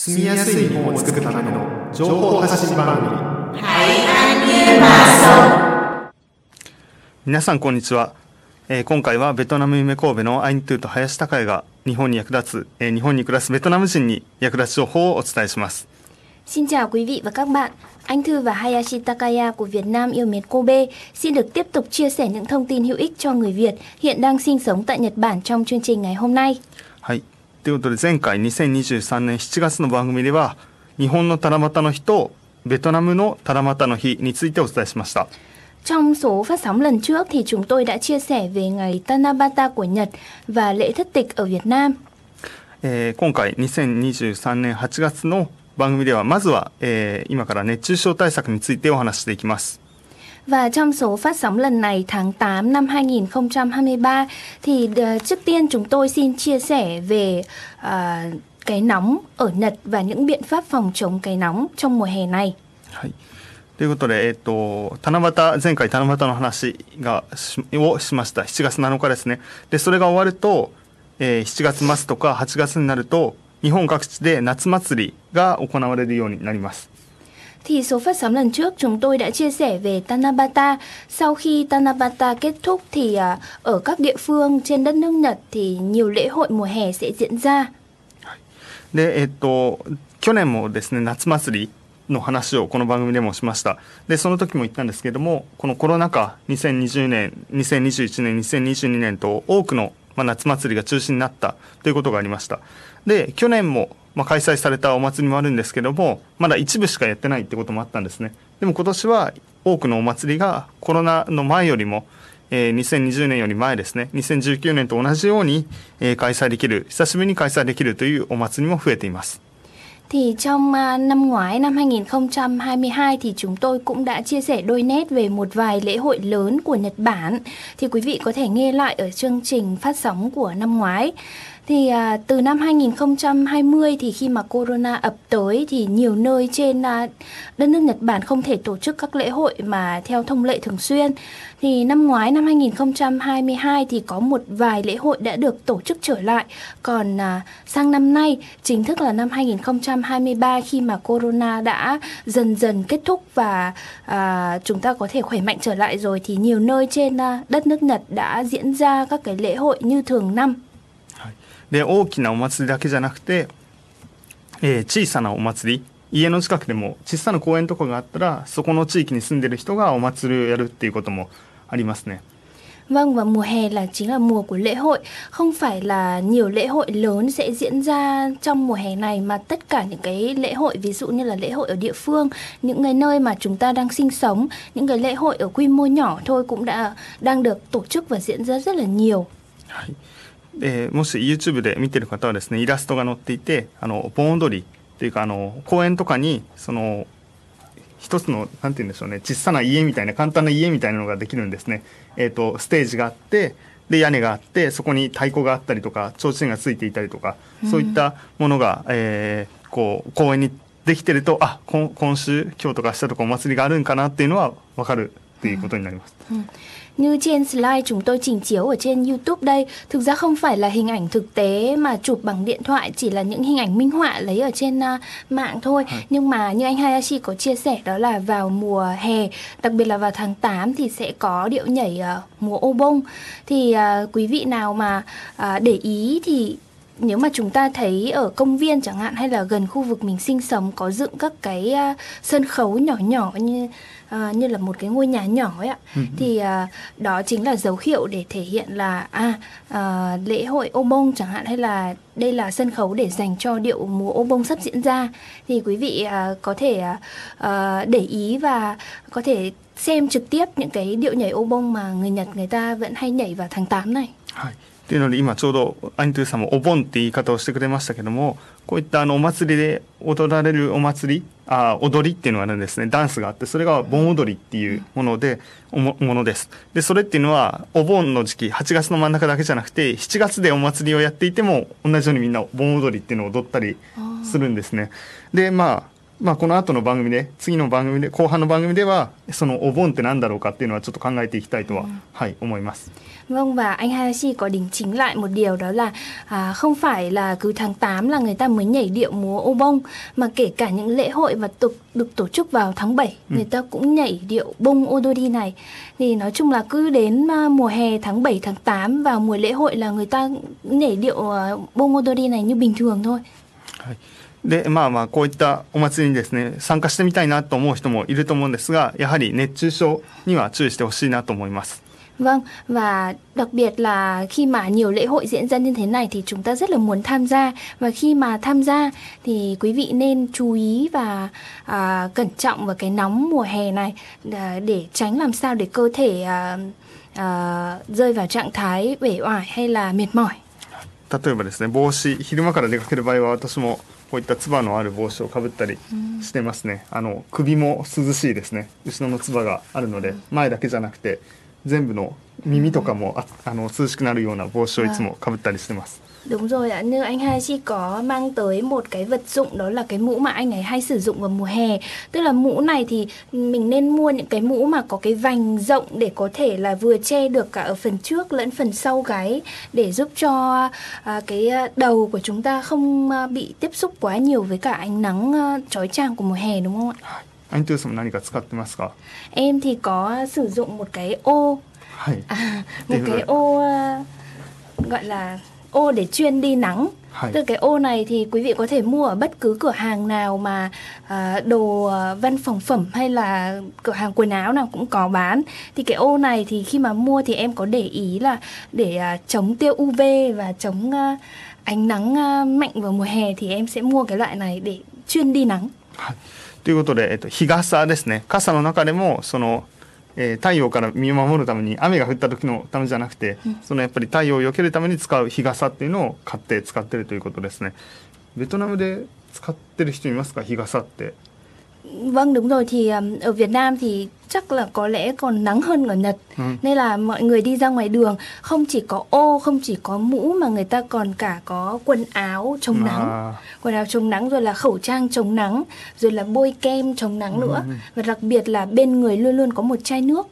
住みやすい日本を作るための情報発信番組皆さんこんにちは、えー今回はベトナム夢神戸のアイントゥーと林孝也が日本に役立つ、えー日本に暮らすベトナム人に役立つ情報をお伝えします Xin chào quý vị và các bạn. Anh Thư và Hayashi Takaya của Việt Nam yêu mến Kobe xin được tiếp tục chia sẻ những thông tin hữu ích cho người Việt hiện đang sinh sống tại Nhật Bản trong chương trình ngày hôm nay. はいということで前回2023年7月の番組では日本の七夕の日とベトナムの七夕の日についてお伝えしました Trong số phát sóng lần trước thì chúng tôi đã chia sẻ về ngày Tanabata của Nhật và lễ thất tịch ở Việt Nam. えー今回2023年8月の番組ではまずは、えー今から熱中症対策についてお話ししていきます Và trong số phát sóng lần này tháng 8 năm 2023 thì ờ, trước tiên chúng tôi xin chia sẻ về ờ, cái nóng ở Nhật và những biện pháp phòng chống cái nóng trong mùa hè này. はい。ということで、えっ、と、七夕、前回七夕の話がしをしました。7月7日ですね。で、それが終わると、えー7月末とか8月になると、日本各地で夏祭りが行われるようになります。 Thì số phát sóng lần trước chúng tôi đã chia sẻ về Tanabata. Sau khi Tanabata kết thúc thì à, ở các địa phương trên đất nước Nhật thì nhiều lễ hội mùa hè sẽ diễn ra. で、えっ、と、去年もですね、夏祭りの話をこの番組でもしました。で、その時も言ったんですけども、このコロナ禍、2020年、2021年、2022年と多くの、まあ、夏祭りが中止になったということがありました。で、去年も、 まあ、開催されたお祭りもあるんですけども、まだ一部しかやってないってこともあったんですね。でも今年は多くのお祭りがコロナの前よりも、えー2020年より前ですね、2019年と同じように、えー開催できる、久しぶりに開催できるというお祭りも増えています。Thì trong năm ngoái năm 2022 thì chúng tôi cũng đã chia sẻ đôi nét về một vài lễ hội lớn của Nhật Bản. Thì quý vị có thể nghe lại ở chương trình phát sóng của năm ngoái. Thì à, từ năm 2020 thì khi mà corona ập tới thì nhiều nơi trên à, đất nước Nhật Bản không thể tổ chức các lễ hội mà theo thông lệ thường xuyên. Thì năm ngoái năm 2022 thì có một vài lễ hội đã được tổ chức trở lại. Còn à, sang năm nay chính thức là năm 2023 khi mà corona đã dần dần kết thúc và à, chúng ta có thể khỏe mạnh trở lại rồi thì nhiều nơi trên à, đất nước Nhật đã diễn ra các cái lễ hội như thường năm. で大きなお祭りだけじゃなくて、えー小さなお祭り家の近くでも小さな公園とかがあったらそこの地域に住んでる人がお祭りをやるっていうこともありますね Vâng và mùa hè là chính là mùa của lễ hội Không phải là nhiều lễ hội lớn sẽ diễn ra trong mùa hè này Mà tất cả những cái lễ hội ví dụ như là lễ hội ở địa phương Những cái nơi mà chúng ta đang sinh sống Những cái lễ hội ở quy mô nhỏ thôi cũng đã đang được tổ chức và diễn ra rất là nhiều はいでもし YouTube で見てる方はですねイラストが載っていてあの盆踊りっていうかあの公園とかにその一つのなんて言うんでしょうね小さな家みたいな簡単な家みたいなのができるんですね、えー、とステージがあってで屋根があってそこに太鼓があったりとか提灯がついていたりとか、そういったものが、えーこう公園にできてるとあ今今週今日とか明日とかお祭りがあるんかなっていうのは分かる っていうことになります。 Như trên slide chúng tôi trình chiếu ở trên YouTube đây, thực ra không phải là hình ảnh thực tế mà chụp bằng điện thoại, chỉ là những hình ảnh minh họa lấy ở trên à, mạng thôi. Nhưng mà như anh Hayashi có chia sẻ đó là vào mùa hè, đặc biệt là vào tháng 8 thì sẽ có điệu nhảy à, mùa ô bông. Thì à, quý vị nào mà à, để ý thì nếu mà chúng ta thấy ở công viên chẳng hạn hay là gần khu vực mình sinh sống có dựng các cái à, sân khấu nhỏ nhỏ như à, như là một cái ngôi nhà nhỏ ấy ạ thì à, đó chính là dấu hiệu để thể hiện là à, à lễ hội ô bông chẳng hạn hay là đây là sân khấu để dành cho điệu mùa ô bông sắp diễn ra. Thì quý vị à, có thể à, để ý và có thể xem trực tiếp những cái điệu nhảy ô bông mà người Nhật người ta vẫn hay nhảy vào tháng 8 này っていうので今ちょうどアニトゥーさんもお盆って言い方をしてくれましたけどもこういったあのお祭りで踊られるお祭りあ踊りっていうのがあるんですね。ダンスがあってそれが盆踊りっていうものでもものです。でそれっていうのはお盆の時期8月の真ん中だけじゃなくて7月でお祭りをやっていても同じようにみんな盆踊りっていうのを踊ったりするんですね。でまあまあ、この後の番組で次の番組で後半の番組ではそのお盆って何だろうかっていうのはちょっと考えていきたいとは、はい思います Vâng và anh Hayashi có đính chính lại một điều đó là à, không phải là cứ tháng 8 là người ta mới nhảy điệu múa ô bông mà kể cả những lễ hội và tục được tổ chức vào tháng 7 ừ. người ta cũng nhảy điệu bông odori này thì nói chung là cứ đến uh, mùa hè tháng 7 tháng 8 vào mùa lễ hội là người ta nhảy điệu uh, bông odori này như bình thường thôi. でまあまあこういったお祭りにですね参加してみたいなと思う人もいると思うんですがやはり熱中症には注意してほしいなと思います。Vâng, và đặc biệt là khi mà nhiều lễ hội diễn ra như thế này thì chúng ta rất là muốn tham gia và khi mà tham gia thì quý vị nên chú ý và à, cẩn trọng vào cái nóng mùa hè này à, để tránh làm sao để cơ thể à, à, rơi vào trạng thái uể oải hay là mệt mỏi. 例えばですね帽子昼間から出かける場合は私も こういったつばのある帽子をかぶったりしてますね、あの首も涼しいですね。後ろのつばがあるので前だけじゃなくて全部の耳とかもああの涼しくなるような帽子をいつもかぶったりしてます。Đúng rồi ạ, như anh hai chị có mang tới một cái vật dụng đó là cái mũ mà anh ấy hay sử dụng vào mùa hè. Tức là mũ này thì mình nên mua những cái mũ mà có cái vành rộng để có thể là vừa che được cả ở phần trước lẫn phần sau gáy để giúp cho à, cái à, đầu của chúng ta không à, bị tiếp xúc quá nhiều với cả ánh nắng à, chói chang của mùa hè đúng không ạ? Anh Tư sống nani cả Em thì có sử dụng một cái ô. À, một cái ô gọi là ô để chuyên đi nắng từ cái ô này thì quý vị có thể mua ở bất cứ cửa hàng nào mà uh, đồ uh, văn phòng phẩm hay là cửa hàng quần áo nào cũng có bán thì cái ô này thì khi mà mua thì em có để ý là để uh, chống tiêu UV và chống uh, ánh nắng uh, mạnh vào mùa hè thì em sẽ mua cái loại này để chuyên đi nắng ということで、えっと、日傘ですね傘の中でもその、 えー、太陽から身を守るために雨が降った時のためじゃなくて、うん、そのやっぱり太陽を避けるために使う日傘っていうのを買って使ってるということですね。ベトナムで使ってる人いますか？日傘って Vâng đúng rồi thì ở Việt Nam thì chắc là có lẽ còn nắng hơn ở Nhật ừ. nên là mọi người đi ra ngoài đường không chỉ có ô không chỉ có mũ mà người ta còn cả có quần áo chống nắng à. quần áo chống nắng rồi là khẩu trang chống nắng rồi là bôi kem chống nắng ừ. nữa và đặc biệt là bên người luôn luôn có một chai nước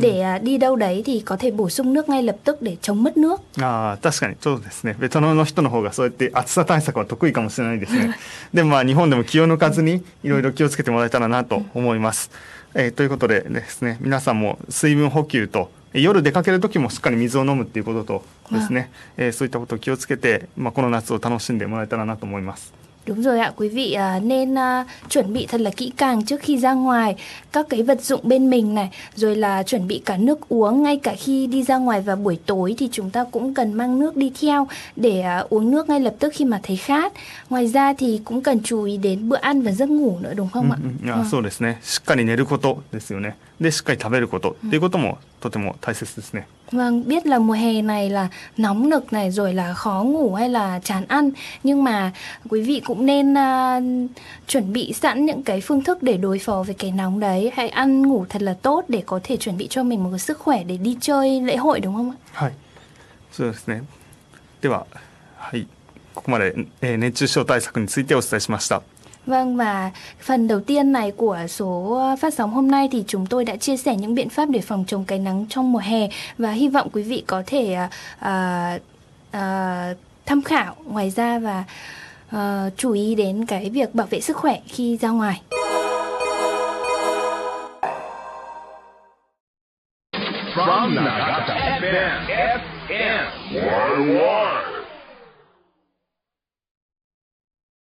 để đi đâu đấy thì có thể bổ sung nước ngay lập tức để chống mất nước. ああ、確かにそうですね。ベトナムの人の方がそうやって暑さ対策は得意かもしれないですね。でもまあ日本でも気を抜かずにいろいろ気をつけてもらえたらなと思います。えー、ということでですね、皆さんも水分補給と夜出かける時もしっかり水を飲むっていうこととですね、えー、そういったことを気をつけて、まあ、この夏を楽しんでもらえたらなと思います。Đúng rồi ạ, quý vị à, nên à, chuẩn bị thật là kỹ càng trước khi ra ngoài các cái vật dụng bên mình này, rồi là chuẩn bị cả nước uống ngay cả khi đi ra ngoài vào buổi tối thì chúng ta cũng cần mang nước đi theo để à, uống nước ngay lập tức khi mà thấy khát. Ngoài ra thì cũng cần chú ý đến bữa ăn và giấc ngủ nữa đúng không ạ? Ừ, ừ, à, そうですね。しっかり寝ることですよね。 で、しっかり食べることっていうこともとても大切ですね。Vâng, biết là mùa hè này là nóng nực này rồi là khó ngủ hay là chán ăn nhưng mà quý vị cũng nên uh, chuẩn bị sẵn những cái phương thức để đối phó với cái nóng đấy. Hãy ăn ngủ thật là tốt để có thể chuẩn bị cho mình một cái sức khỏe để đi chơi lễ hội đúng không ạ? はい。そうですね。では、はい。ここまで、えー、熱中症対策についてお伝えしました。 Vâng và phần đầu tiên này của số phát sóng hôm nay thì chúng tôi đã chia sẻ những biện pháp để phòng chống cái nắng trong mùa hè và hy vọng quý vị có thể uh, uh, tham khảo ngoài ra và uh, chú ý đến cái việc bảo vệ sức khỏe khi ra ngoài. From Nagata FM, FM 101.